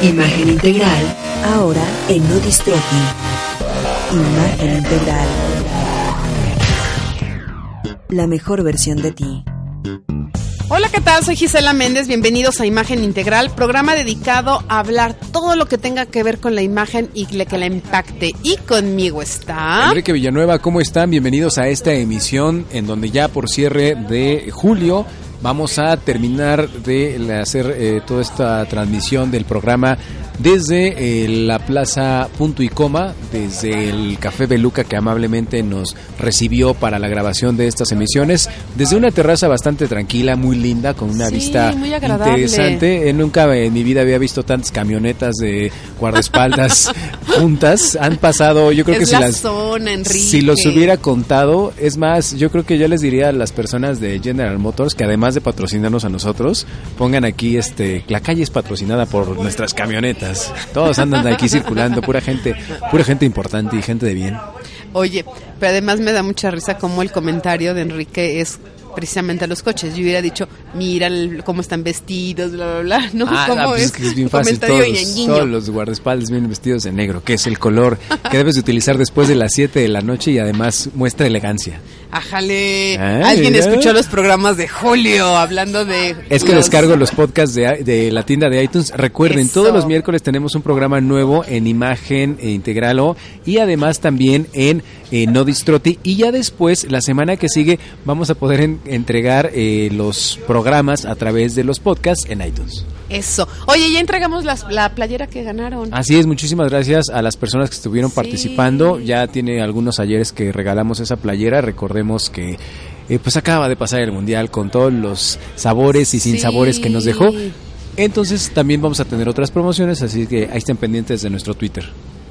Imagen integral, ahora en Nodistrofi. Imagen integral. La mejor versión de ti. Hola, ¿qué tal? Soy Gisela Méndez. Bienvenidos a Imagen Integral, programa dedicado a hablar todo lo que tenga que ver con la imagen y que la impacte. Y conmigo está. Enrique Villanueva, ¿cómo están? Bienvenidos a esta emisión en donde ya por cierre de julio vamos a terminar de hacer eh, toda esta transmisión del programa desde eh, la Plaza Punto y Coma, desde el Café Beluca que amablemente nos recibió para la grabación de estas emisiones, desde una terraza bastante tranquila, muy linda, con una vista interesante. Eh, nunca en mi vida había visto tantas camionetas de guardaespaldas juntas. Han pasado, yo creo que si las si los hubiera contado, es más, yo creo que yo les diría a las personas de General Motors que además de patrocinarnos a nosotros, pongan aquí este la calle es patrocinada por nuestras camionetas. Todos andan aquí circulando, pura gente, pura gente importante y gente de bien. Oye, pero además me da mucha risa como el comentario de Enrique es precisamente a los coches. Yo hubiera dicho, mira cómo están vestidos, bla, bla, bla. ¿no? Ah, ¿Cómo pues es, que es bien fácil. Todos, todos, los guardaespaldas vienen vestidos de negro, que es el color que debes de utilizar después de las 7 de la noche y además muestra elegancia. Ajale. Alguien escuchó los programas de Julio hablando de. Es que descargo los podcasts de, la tienda de iTunes. Recuerden, todos los miércoles tenemos un programa nuevo en imagen e integralo y además también en eh, No Distroti. Y ya después, la semana que sigue, vamos a poder entregar eh, los programas a través de los podcasts en iTunes. Eso. Oye, ya entregamos la playera que ganaron. Así es, muchísimas gracias a las personas que estuvieron participando. Ya tiene algunos ayeres que regalamos esa playera. Recordemos que eh, pues acaba de pasar el mundial con todos los sabores y sin sabores que nos dejó. Entonces también vamos a tener otras promociones, así que ahí estén pendientes de nuestro Twitter.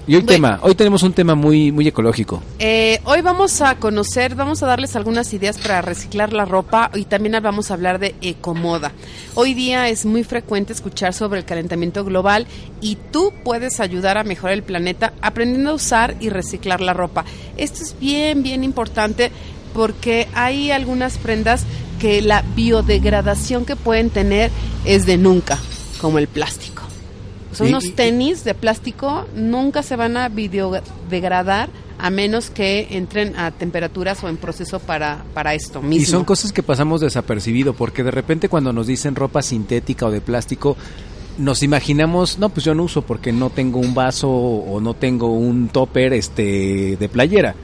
Y hoy tema, hoy tenemos un tema muy muy ecológico. Eh, hoy vamos a conocer, vamos a darles algunas ideas para reciclar la ropa y también vamos a hablar de ecomoda. Hoy día es muy frecuente escuchar sobre el calentamiento global y tú puedes ayudar a mejorar el planeta aprendiendo a usar y reciclar la ropa. Esto es bien bien importante porque hay algunas prendas que la biodegradación que pueden tener es de nunca, como el plástico. Son unos tenis de plástico, nunca se van a biodegradar a menos que entren a temperaturas o en proceso para, para esto mismo. Y son cosas que pasamos desapercibido, porque de repente cuando nos dicen ropa sintética o de plástico, nos imaginamos, no, pues yo no uso porque no tengo un vaso o no tengo un topper este de playera.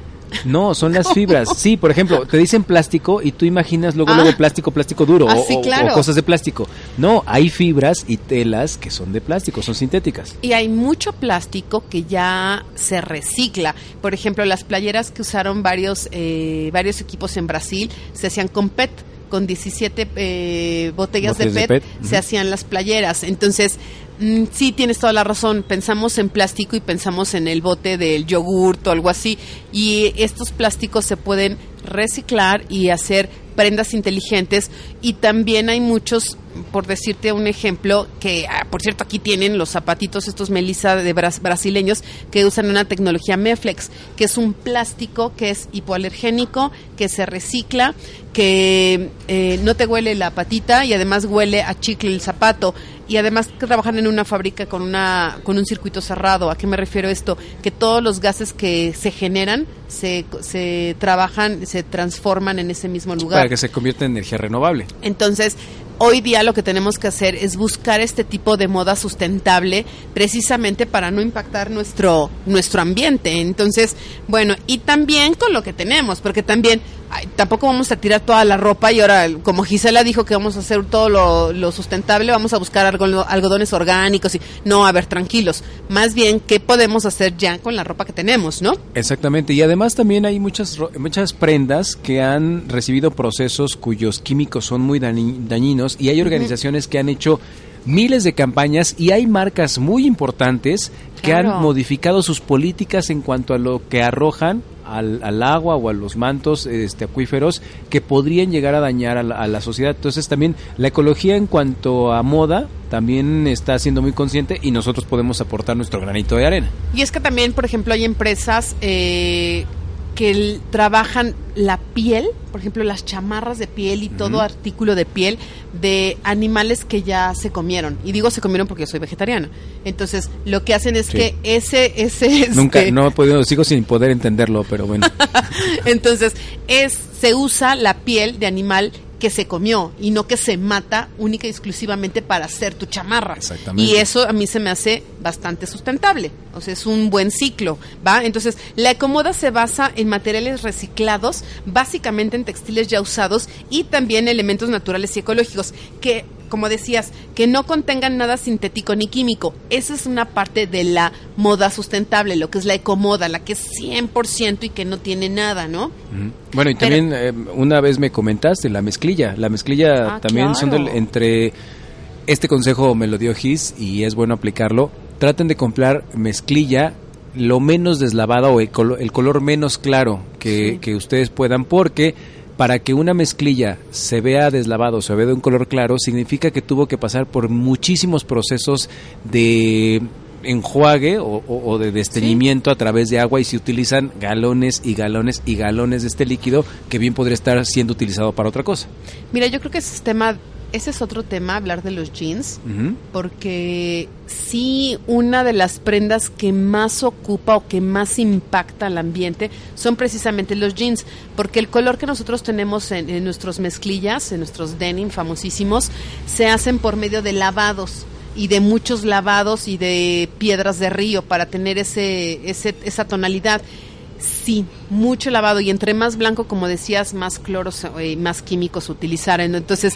No, son las fibras. Sí, por ejemplo, te dicen plástico y tú imaginas luego, luego ah. plástico, plástico duro ah, o, cosas de plástico. No, hay fibras y telas que son de plástico, son sintéticas. Y hay mucho plástico que ya se recicla. Por ejemplo, las playeras que usaron varios, eh, varios equipos en Brasil se hacían con PET con 17 eh, botellas, de PET, se hacían las playeras. Entonces, Mm, sí, tienes toda la razón. Pensamos en plástico y pensamos en el bote del yogurt o algo así. Y estos plásticos se pueden reciclar y hacer prendas inteligentes. Y también hay muchos, por decirte un ejemplo, que ah, por cierto aquí tienen los zapatitos estos Melissa de brasileños que usan una tecnología Meflex, que es un plástico que es hipoalergénico, que se recicla, que eh, no te huele la patita y además huele a chicle el zapato y además que trabajan en una fábrica con una con un circuito cerrado. ¿A qué me refiero esto? Que todos los gases que se generan se, se trabajan, se transforman en ese mismo lugar. Para que se convierta en energía renovable. Entonces, hoy día lo que tenemos que hacer es buscar este tipo de moda sustentable precisamente para no impactar nuestro nuestro ambiente. Entonces, bueno, y también con lo que tenemos, porque también tampoco vamos a tirar toda la ropa y ahora, como Gisela dijo que vamos a hacer todo lo, sustentable, vamos a buscar algodones orgánicos y no, a ver, tranquilos. Más bien, ¿qué podemos hacer ya con la ropa que tenemos, no? Exactamente, y además también hay muchas, muchas prendas que han recibido procesos cuyos químicos son muy dañinos y hay organizaciones que han hecho miles de campañas y hay marcas muy importantes que han modificado sus políticas en cuanto a lo que arrojan al, agua o a los mantos este, acuíferos que podrían llegar a dañar a la, sociedad. Entonces también la ecología en cuanto a moda también está siendo muy consciente y nosotros podemos aportar nuestro granito de arena. Y es que también, por ejemplo, hay empresas... Eh, que trabajan la piel, por ejemplo, las chamarras de piel y todo artículo de piel de animales que ya se comieron. Y digo se comieron porque yo soy vegetariana. Entonces, lo que hacen es Sí. que ese ese Nunca, este, no he podido, sigo sin poder entenderlo, pero bueno. Entonces, es se usa la piel de animal que se comió y no que se mata única y exclusivamente para hacer tu chamarra. Exactamente. Y eso a mí se me hace bastante sustentable. O sea, es un buen ciclo, ¿va? Entonces, la Ecomoda se basa en materiales reciclados, básicamente en textiles ya usados y también elementos naturales y ecológicos que como decías, que no contengan nada sintético ni químico. Esa es una parte de la moda sustentable, lo que es la ecomoda, la que es 100% y que no tiene nada, ¿no? Bueno, y Pero- también eh, una vez me comentaste la mezclilla. La mezclilla Ah, también son del, entre este consejo me lo dio Gis y es bueno aplicarlo. Traten de comprar mezclilla lo menos deslavada o el, colo- el color menos claro que, Sí. que ustedes puedan porque para que una mezclilla se vea deslavado, se vea de un color claro, significa que tuvo que pasar por muchísimos procesos de enjuague o, de desteñimiento a través de agua y se utilizan galones y galones y galones de este líquido que bien podría estar siendo utilizado para otra cosa. Mira, yo creo que es tema, ese es otro tema, hablar de los jeans, porque sí, una de las prendas que más ocupa o que más impacta al ambiente son precisamente los jeans, porque el color que nosotros tenemos en, en nuestros mezclillas, en nuestros denim famosísimos, se hacen por medio de lavados y de muchos lavados y de piedras de río para tener ese, ese esa tonalidad. Sí, mucho lavado y entre más blanco, como decías, más cloros y más químicos utilizaran. Entonces,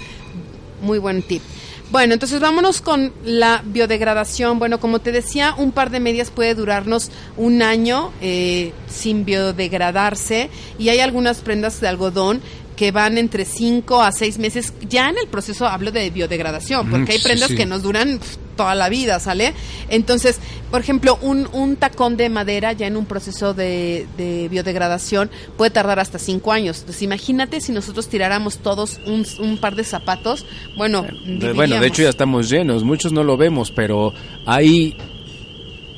muy buen tip. Bueno, entonces vámonos con la biodegradación. Bueno, como te decía, un par de medias puede durarnos un año eh, sin biodegradarse y hay algunas prendas de algodón que van entre 5 a 6 meses. Ya en el proceso hablo de biodegradación, porque hay Mm, sí, prendas sí. que nos duran toda la vida, ¿sale? Entonces, por ejemplo, un, un tacón de madera ya en un proceso de, de biodegradación puede tardar hasta 5 años. Entonces, imagínate si nosotros tiráramos todos un, un par de zapatos, bueno, De- bueno, de hecho ya estamos llenos, muchos no lo vemos, pero hay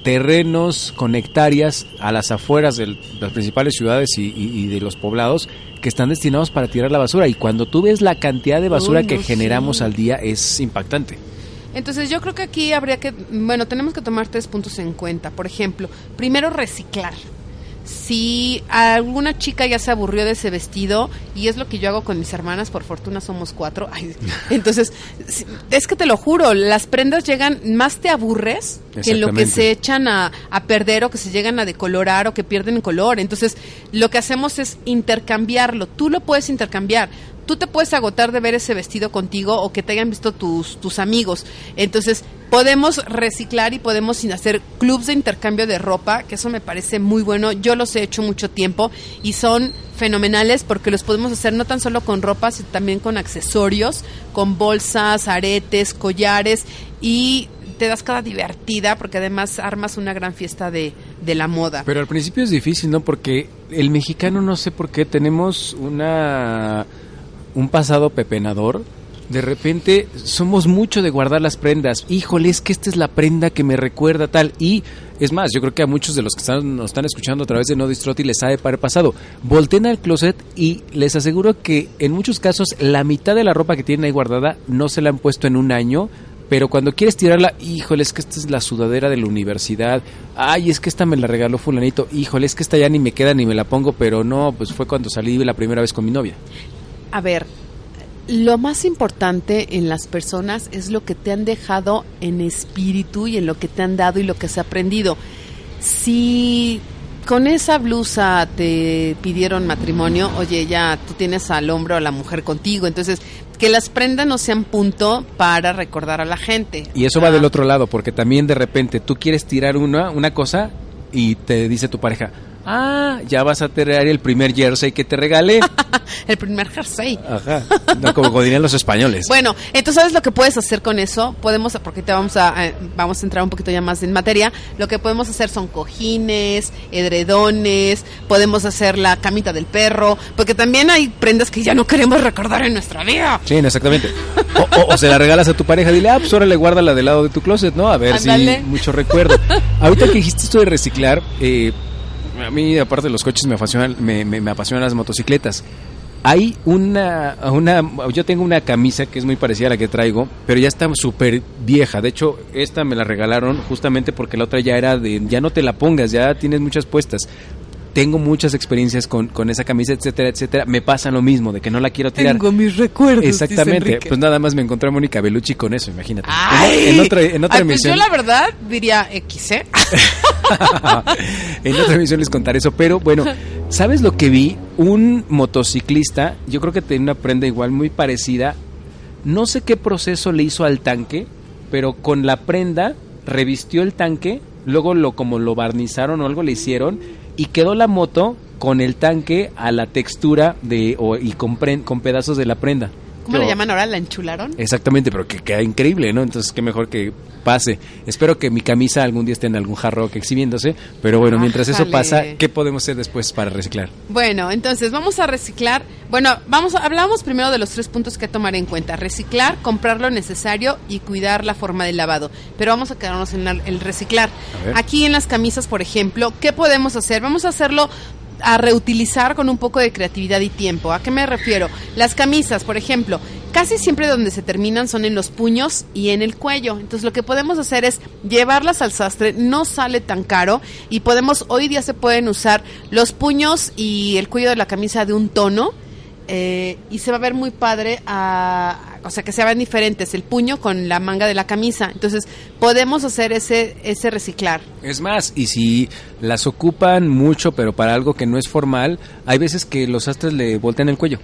terrenos con hectáreas a las afueras de las principales ciudades y, y- y de los poblados que están destinados para tirar la basura y cuando tú ves la cantidad de basura que generamos sí. al día es impactante. Entonces yo creo que aquí habría que, bueno, tenemos que tomar tres puntos en cuenta. Por ejemplo, primero reciclar. Si alguna chica ya se aburrió de ese vestido, y es lo que yo hago con mis hermanas, por fortuna somos cuatro, ay, entonces, es que te lo juro, las prendas llegan, más te aburres que lo que se echan a, a perder o que se llegan a decolorar o que pierden color. Entonces, lo que hacemos es intercambiarlo. Tú lo puedes intercambiar. Tú te puedes agotar de ver ese vestido contigo o que te hayan visto tus, tus amigos. Entonces, podemos reciclar y podemos sin hacer clubs de intercambio de ropa, que eso me parece muy bueno. Yo los he hecho mucho tiempo y son fenomenales porque los podemos hacer no tan solo con ropa, sino también con accesorios, con bolsas, aretes, collares y te das cada divertida porque además armas una gran fiesta de, de la moda. Pero al principio es difícil, ¿no? Porque el mexicano no sé por qué tenemos una un pasado pepenador. De repente somos mucho de guardar las prendas. Híjole, es que esta es la prenda que me recuerda tal. Y es más, yo creo que a muchos de los que están, nos están escuchando a través de No Distroti les sabe para el pasado. Volten al closet y les aseguro que en muchos casos la mitad de la ropa que tienen ahí guardada no se la han puesto en un año. Pero cuando quieres tirarla, híjole, es que esta es la sudadera de la universidad. Ay, es que esta me la regaló fulanito. Híjole, es que esta ya ni me queda ni me la pongo, pero no, pues fue cuando salí la primera vez con mi novia. A ver, lo más importante en las personas es lo que te han dejado en espíritu y en lo que te han dado y lo que se ha aprendido. Si con esa blusa te pidieron matrimonio, oye, ya tú tienes al hombre o a la mujer contigo, entonces que las prendas no sean punto para recordar a la gente. Y eso va del otro lado, porque también de repente tú quieres tirar una, una cosa y te dice tu pareja, ah, ya vas a traer el primer jersey que te regalé. El primer jersey. Ajá. No, como dirían los españoles. Bueno, entonces sabes lo que puedes hacer con eso. Podemos, porque te vamos a eh, vamos a entrar un poquito ya más en materia. Lo que podemos hacer son cojines, edredones, podemos hacer la camita del perro, porque también hay prendas que ya no queremos recordar en nuestra vida. Sí, exactamente. O, o- o se la regalas a tu pareja, dile, ah, pues ahora le guárdala del lado de tu closet, ¿no? A ver Ándale. si mucho recuerdo. Ahorita que dijiste esto de reciclar, eh, a mí aparte de los coches me apasionan, me, me, apasionan las motocicletas. Hay una, una, yo tengo una camisa que es muy parecida a la que traigo, pero ya está súper vieja. De hecho, esta me la regalaron justamente porque la otra ya era de, ya no te la pongas, ya tienes muchas puestas tengo muchas experiencias con, con, esa camisa, etcétera, etcétera. Me pasa lo mismo, de que no la quiero tirar. Tengo mis recuerdos. Exactamente. Pues nada más me encontré a Mónica Bellucci con eso, imagínate. Ay, en, otra, en otra ay, emisión. Pues yo la verdad diría X, ¿eh? en otra emisión les contaré eso. Pero bueno, ¿sabes lo que vi? Un motociclista, yo creo que tenía una prenda igual muy parecida. No sé qué proceso le hizo al tanque, pero con la prenda revistió el tanque, luego lo como lo barnizaron o algo le hicieron y quedó la moto con el tanque a la textura de o, y con, pre, con pedazos de la prenda. ¿Cómo Yo, le llaman ahora? ¿La enchularon? Exactamente, pero que queda increíble, ¿no? Entonces, qué mejor que pase. Espero que mi camisa algún día esté en algún jarro exhibiéndose, pero bueno, mientras eso pasa, ¿qué podemos hacer después para reciclar? Bueno, entonces vamos a reciclar. Bueno, vamos a, hablamos primero de los tres puntos que tomar en cuenta: reciclar, comprar lo necesario y cuidar la forma del lavado. Pero vamos a quedarnos en la, el reciclar. Aquí en las camisas, por ejemplo, ¿qué podemos hacer? Vamos a hacerlo a reutilizar con un poco de creatividad y tiempo. ¿A qué me refiero? Las camisas, por ejemplo, casi siempre donde se terminan son en los puños y en el cuello. Entonces lo que podemos hacer es llevarlas al sastre, no sale tan caro y podemos, hoy día se pueden usar los puños y el cuello de la camisa de un tono. Eh, y se va a ver muy padre, a, o sea, que se vean diferentes, el puño con la manga de la camisa. Entonces, podemos hacer ese, ese reciclar. Es más, y si las ocupan mucho, pero para algo que no es formal, hay veces que los sastres le voltean el cuello.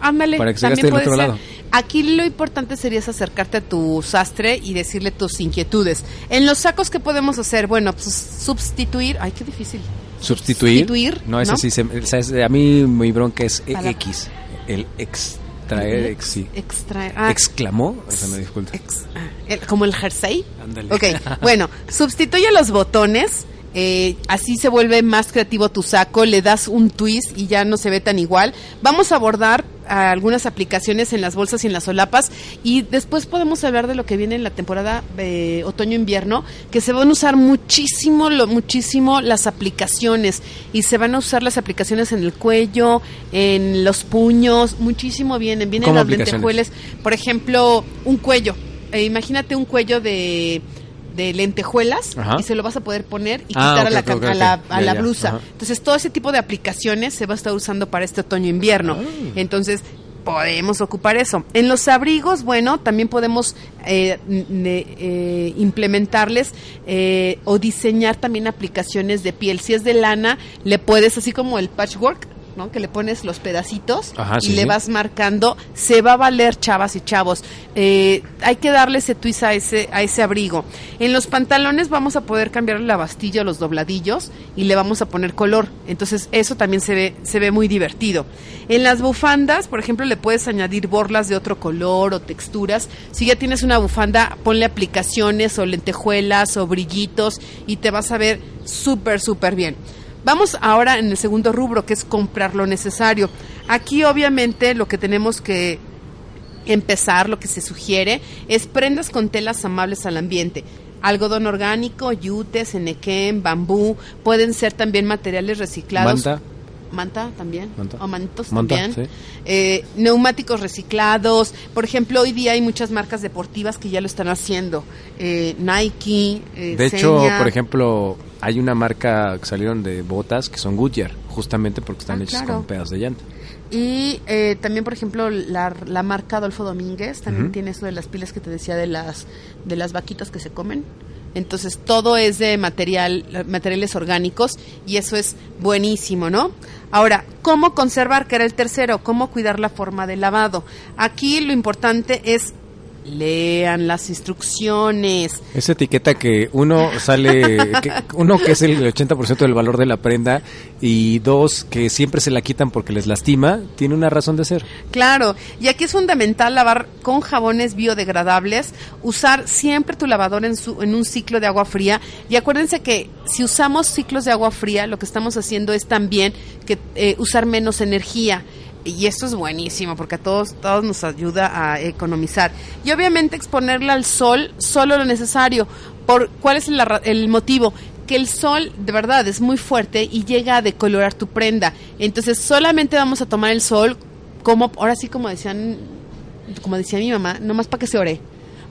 Ándale, para que se también puede otro ser. lado. Aquí lo importante sería es acercarte a tu sastre y decirle tus inquietudes. En los sacos, ¿qué podemos hacer? Bueno, pues sustituir. Ay, qué difícil. Sustituir. Sustituir, No, ese ¿no? sí. Se, o sea, es- a mí mi bronca es A la- X. El extraer, ex, sí. Extraer. ah, ¿Exclamó? Esa me disculpa. ex- ah, el- como el jersey. Ándale. Ok, bueno, sustituye los botones. Eh, así se vuelve más creativo tu saco, le das un twist y ya no se ve tan igual. Vamos a abordar algunas aplicaciones en las bolsas y en las solapas y después podemos hablar de lo que viene en la temporada eh, otoño-invierno, que se van a usar muchísimo, lo, muchísimo las aplicaciones y se van a usar las aplicaciones en el cuello, en los puños, muchísimo vienen, vienen ¿Cómo las lentejuelas, por ejemplo, un cuello. Eh, imagínate un cuello de, de lentejuelas Ajá. y se lo vas a poder poner y Ah, quitar a la, a la, a blusa. Ajá. Entonces, todo ese tipo de aplicaciones se va a estar usando para este otoño-invierno. Ah. Entonces, podemos ocupar eso. En los abrigos, bueno, también podemos eh, eh, implementarles eh, o diseñar también aplicaciones de piel. Si es de lana, le puedes, así como el patchwork, ¿no? Que le pones los pedacitos Ajá, y sí, le sí. vas marcando. Se va a valer, chavas y chavos. Eh, hay que darle ese twist a ese, a ese abrigo. En los pantalones vamos a poder cambiar la bastilla, los dobladillos y le vamos a poner color. Entonces eso también se ve, se ve muy divertido. En las bufandas, por ejemplo, le puedes añadir borlas de otro color o texturas. Si ya tienes una bufanda, ponle aplicaciones o lentejuelas o brillitos y te vas a ver súper, súper bien. Vamos ahora en el segundo rubro, que es comprar lo necesario. Aquí obviamente lo que tenemos que empezar, lo que se sugiere, es prendas con telas amables al ambiente. Algodón orgánico, yute, cenequén, bambú, pueden ser también materiales reciclados. Manta también. Manta. O mantos Manta, también. sí. Eh, neumáticos reciclados. Por ejemplo, hoy día hay muchas marcas deportivas que ya lo están haciendo. Eh, Nike, eh, De hecho, Seña. por ejemplo, hay una marca que salieron de botas que son Goodyear, justamente porque están Ah, hechas claro. con pedazos de llanta. Y eh, también, por ejemplo, la, la marca Adolfo Domínguez también tiene eso de las pilas que te decía de las de las vaquitas que se comen. Entonces todo es de material materiales orgánicos y eso es buenísimo, ¿no? Ahora, ¿cómo conservar? Que era el tercero, ¿cómo cuidar la forma de lavado? Aquí lo importante es lean las instrucciones. Esa etiqueta que uno sale, que, uno que es el 80% del valor de la prenda y dos que siempre se la quitan porque les lastima, tiene una razón de ser. Claro, y aquí es fundamental lavar con jabones biodegradables, usar siempre tu lavadora en, su, en un ciclo de agua fría y acuérdense que si usamos ciclos de agua fría, lo que estamos haciendo es también que eh, usar menos energía. Y esto es buenísimo porque a todos, todos nos ayuda a economizar. Y obviamente exponerla al sol solo lo necesario. ¿Por cuál es el motivo? porque el sol de verdad es muy fuerte y llega a decolorar tu prenda. Entonces solamente vamos a tomar el sol como, ahora sí como decían, como decía mi mamá, nomás para que se ore.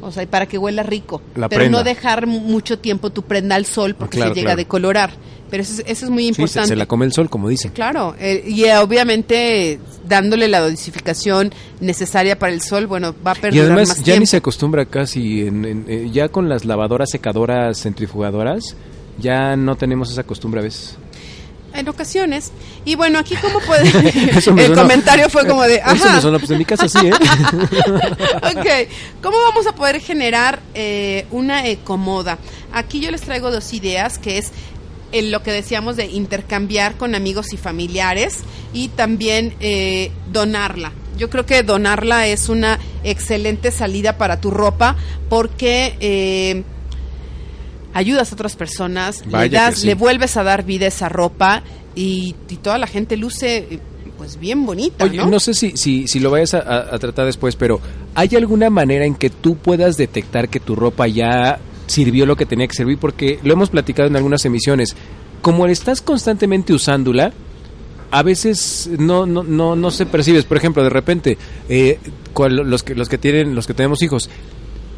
O sea, y para que huela rico. La pero prenda. no dejar mucho tiempo tu prenda al sol porque claro, se llega claro. a decolorar. Pero eso, es- eso es muy Sí, se, importante. se la come el sol, como dicen. Claro, eh, y eh, obviamente dándole la dosificación necesaria para el sol, bueno, va a Y perdurar además más ya tiempo. ni se acostumbra casi, en- en- eh, ya con las lavadoras, secadoras, centrifugadoras, ya no tenemos esa costumbre a veces. En ocasiones. Y bueno, aquí cómo puede... Eso el comentario fue como de... Eso Ajá. me sonó, pues en mi casa sí, ¿eh? ok, ¿cómo vamos a poder generar eh, una ecomoda? Aquí yo les traigo dos ideas, que es en lo que decíamos de intercambiar con amigos y familiares y también eh, donarla. Yo creo que donarla es una excelente salida para tu ropa porque eh, ayudas a otras personas, Vaya le, das, sí. le vuelves a dar vida a esa ropa y, y toda la gente luce eh, pues bien bonita, Oye, ¿no? no, sé si, si, si lo vayas a, a- a tratar después, pero ¿hay alguna manera en que tú puedas detectar que tu ropa ya sirvió lo que tenía que servir? Porque lo hemos platicado en algunas emisiones. Como estás constantemente usándola, a veces no, no, no, no se percibes. Por ejemplo, de repente, eh, cual- los, que, los que tienen, los que tenemos hijos,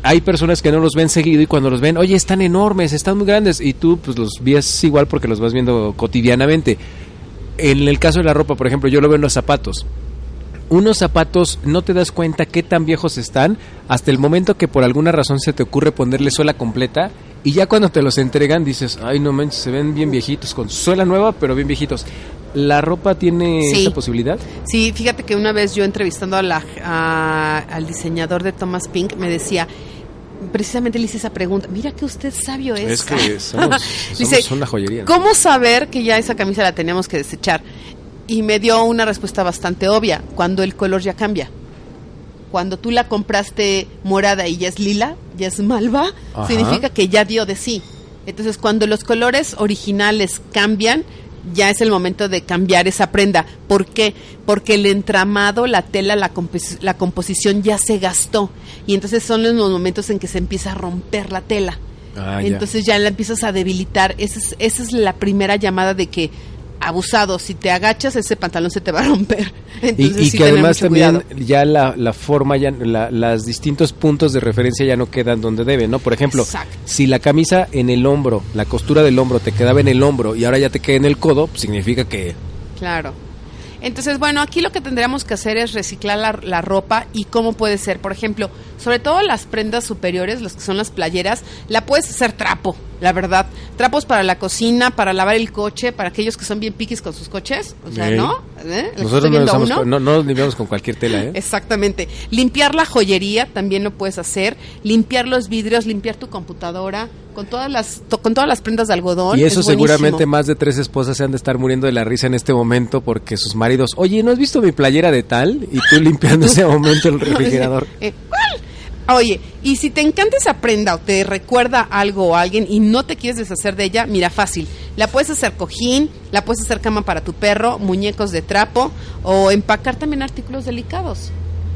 hay personas que no los ven seguido y cuando los ven, oye, están enormes, están muy grandes, y tú pues los ves igual porque los vas viendo cotidianamente. En el caso de la ropa, por ejemplo, yo lo veo en los zapatos. Unos zapatos no te das cuenta qué tan viejos están hasta el momento que por alguna razón se te ocurre ponerle suela completa y ya cuando te los entregan dices, ay no manches, se ven bien viejitos, con suela nueva pero bien viejitos. ¿La ropa tiene Sí. esa posibilidad? Sí, fíjate que una vez yo entrevistando a la, a- al diseñador de Thomas Pink me decía, precisamente le hice esa pregunta, mira que usted sabio es. Es que somos, Dice, una joyería. ¿no? ¿Cómo saber que ya esa camisa la tenemos que desechar? Y me dio una respuesta bastante obvia, cuando el color ya cambia. Cuando tú la compraste morada y ya es lila, ya es malva, Ajá. significa que ya dio de sí. Entonces, cuando los colores originales cambian, ya es el momento de cambiar esa prenda. ¿Por qué? Porque el entramado, la tela, la, compos- la composición ya se gastó. Y entonces son los momentos en que se empieza a romper la tela. Ah, ya. Entonces ya la empiezas a debilitar. Esa es, esa es la primera llamada de que abusado, si te agachas ese pantalón se te va a romper. Entonces, y, y sí que además también cuidado. ya la, la forma, ya la, las distintos puntos de referencia ya no quedan donde deben, ¿no? Por ejemplo, Exacto. si la camisa en el hombro, la costura del hombro te quedaba en el hombro y ahora ya te queda en el codo, pues significa que Claro. Entonces, bueno, aquí lo que tendríamos que hacer es reciclar la, la ropa y cómo puede ser. Por ejemplo, sobre todo las prendas superiores, las que son las playeras, la puedes hacer trapo, la verdad. Trapos para la cocina, para lavar el coche, para aquellos que son bien piquis con sus coches. O sea. ¿no? ¿Eh? ¿Le nosotros no usamos, con- no, no nos limpiamos con cualquier tela, ¿eh? Exactamente. Limpiar la joyería también lo puedes hacer. Limpiar los vidrios, limpiar tu computadora con todas las con todas las prendas de algodón. Y eso es seguramente más de tres esposas se han de estar muriendo de la risa en este momento porque sus maridos, oye, ¿no has visto mi playera de tal? Y tú limpiando ese momento el refrigerador. Eh. Oye, y si te encanta esa prenda o te recuerda algo o alguien y no te quieres deshacer de ella, mira, fácil. La puedes hacer cojín, la puedes hacer cama para tu perro, muñecos de trapo o empacar también artículos delicados.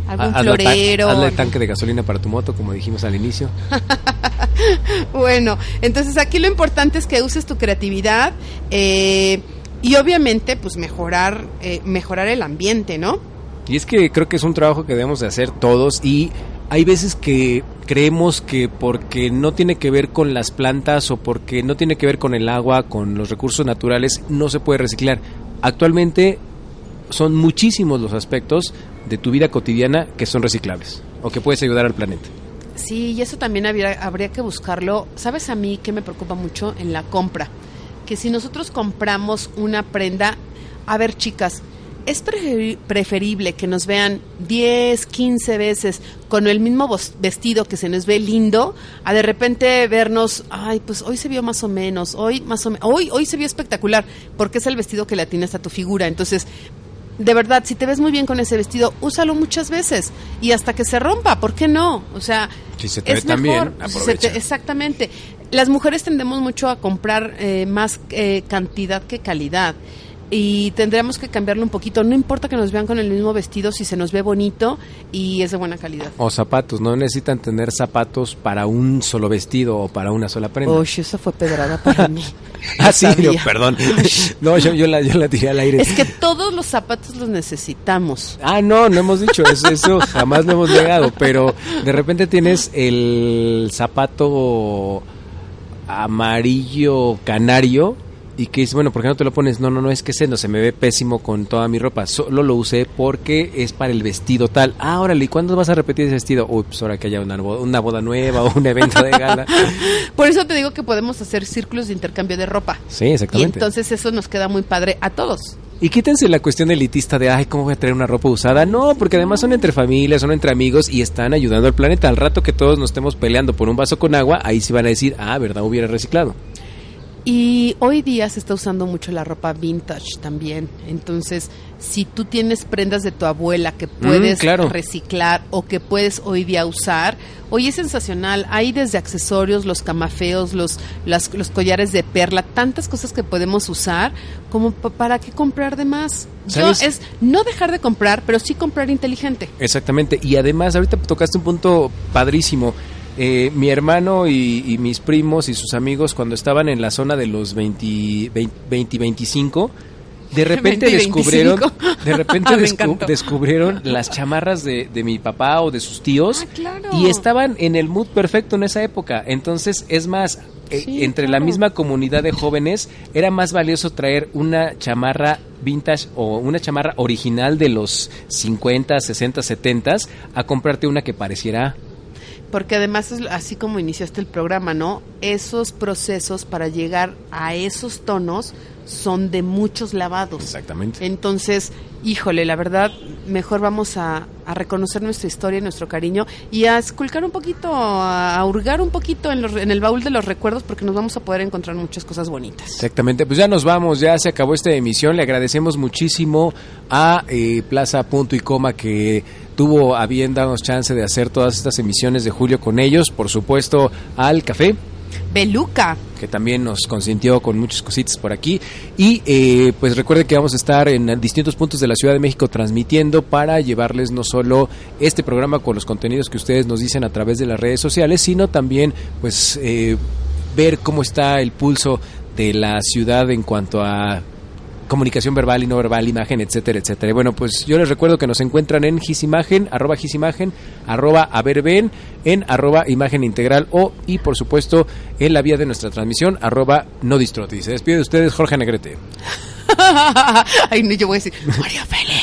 Algún Hazle ta- florero. hazle algún- tanque de gasolina para tu moto, como dijimos al inicio. Bueno, entonces aquí lo importante es que uses tu creatividad eh, y obviamente pues mejorar, eh, mejorar el ambiente, ¿no? Y es que creo que es un trabajo que debemos de hacer todos y hay veces que creemos que porque no tiene que ver con las plantas o porque no tiene que ver con el agua, con los recursos naturales, no se puede reciclar. Actualmente son muchísimos los aspectos de tu vida cotidiana que son reciclables o que puedes ayudar al planeta. Sí, y eso también habría, habría que buscarlo. ¿Sabes a mí que me preocupa mucho en la compra? Que si nosotros compramos una prenda, a ver chicas, es preferi- preferible que nos vean 10, 15 veces con el mismo vestido que se nos ve lindo, a de repente vernos, ay, pues hoy se vio más o menos, hoy más o menos, hoy, hoy se vio espectacular, porque es el vestido que le atinas a tu figura. Entonces, de verdad, si te ves muy bien con ese vestido, úsalo muchas veces y hasta que se rompa, ¿por qué no? O sea, Si se te es ve tan mejor, bien, si se aprovecha. te- exactamente. Las mujeres tendemos mucho a comprar eh, más eh, cantidad que calidad. Y tendremos que cambiarlo un poquito. No importa que nos vean con el mismo vestido si se nos ve bonito y es de buena calidad. O zapatos, no necesitan tener zapatos para un solo vestido o para una sola prenda. Uy, eso fue pedrada para mí. ah, sí, yo, perdón. no, yo, yo, la, yo la tiré al aire. Es que todos los zapatos los necesitamos. Ah, no, no hemos dicho eso, eso jamás lo hemos negado, pero de repente tienes el zapato amarillo canario y que dice, bueno, ¿por qué no te lo pones? No, no, no, es que ese no se me ve pésimo con toda mi ropa. Solo lo usé porque es para el vestido tal. Ah, órale, ¿y cuándo vas a repetir ese vestido? Uy, pues ahora que haya una boda, una boda nueva o un evento de gala. Por eso te digo que podemos hacer círculos de intercambio de ropa. Sí, exactamente. Y entonces eso nos queda muy padre a todos. Y quítense la cuestión elitista de, ay, ¿cómo voy a traer una ropa usada? No, porque además son entre familias, son entre amigos y están ayudando al planeta. Al rato que todos nos estemos peleando por un vaso con agua, ahí sí van a decir, ah, ¿verdad? Hubiera reciclado. Y hoy día se está usando mucho la ropa vintage también. Entonces, si tú tienes prendas de tu abuela que puedes reciclar o que puedes hoy día usar, hoy es sensacional. Hay desde accesorios, los camafeos, los, los collares de perla, tantas cosas que podemos usar como para qué comprar de más. Yo es no dejar de comprar, pero sí comprar inteligente. Exactamente. Y además, ahorita tocaste un punto padrísimo eh, mi hermano y, mis primos y sus amigos cuando estaban en la zona de los 20, 20, 25 de repente descubrieron de repente descubrieron las chamarras de, mi papá o de sus tíos ah, y estaban en el mood perfecto en esa época. Entonces es más eh, entre la misma comunidad de jóvenes era más valioso traer una chamarra vintage o una chamarra original de los 50 60 70 a comprarte una que pareciera porque además es así como iniciaste el programa, ¿no? Esos procesos para llegar a esos tonos son de muchos lavados. Exactamente. Entonces, híjole, la verdad, mejor vamos a, reconocer nuestra historia, nuestro cariño y a esculcar un poquito, a, hurgar un poquito en, en, el baúl de los recuerdos porque nos vamos a poder encontrar muchas cosas bonitas. Exactamente, pues ya nos vamos, ya se acabó esta emisión. Le agradecemos muchísimo a eh, Plaza Punto y Coma que tuvo a bien darnos chance de hacer todas estas emisiones de julio con ellos, por supuesto al café. Beluca. Que también nos consintió con muchas cositas por aquí. Y eh, pues recuerde que vamos a estar en distintos puntos de la Ciudad de México transmitiendo para llevarles no solo este programa con los contenidos que ustedes nos dicen a través de las redes sociales, sino también pues eh, ver cómo está el pulso de la ciudad en cuanto a comunicación verbal y no verbal, imagen, etcétera, etcétera. bueno, pues yo les recuerdo que nos encuentran en gisimagen, arroba gisimagen, arroba averben, en arroba imagen integral o, y por supuesto, en la vía de nuestra transmisión, arroba no distroti. Se despide de ustedes Jorge Negrete. Ay, no, yo voy a decir, María Félix.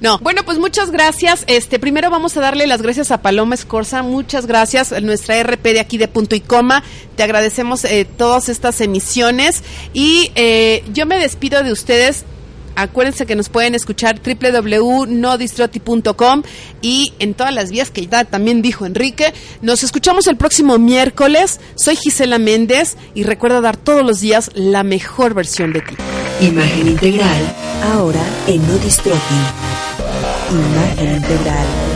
No, bueno, pues muchas gracias. Este, primero vamos a darle las gracias a Paloma Escorza. Muchas gracias, nuestra RP de aquí de punto y coma. Te agradecemos eh, todas estas emisiones. Y eh, yo me despido de ustedes Acuérdense que nos pueden escuchar www.nodistroti.com y en todas las vías que ya también dijo Enrique. Nos escuchamos el próximo miércoles. Soy Gisela Méndez y recuerda dar todos los días la mejor versión de ti. Imagen integral, ahora en No Imagen integral.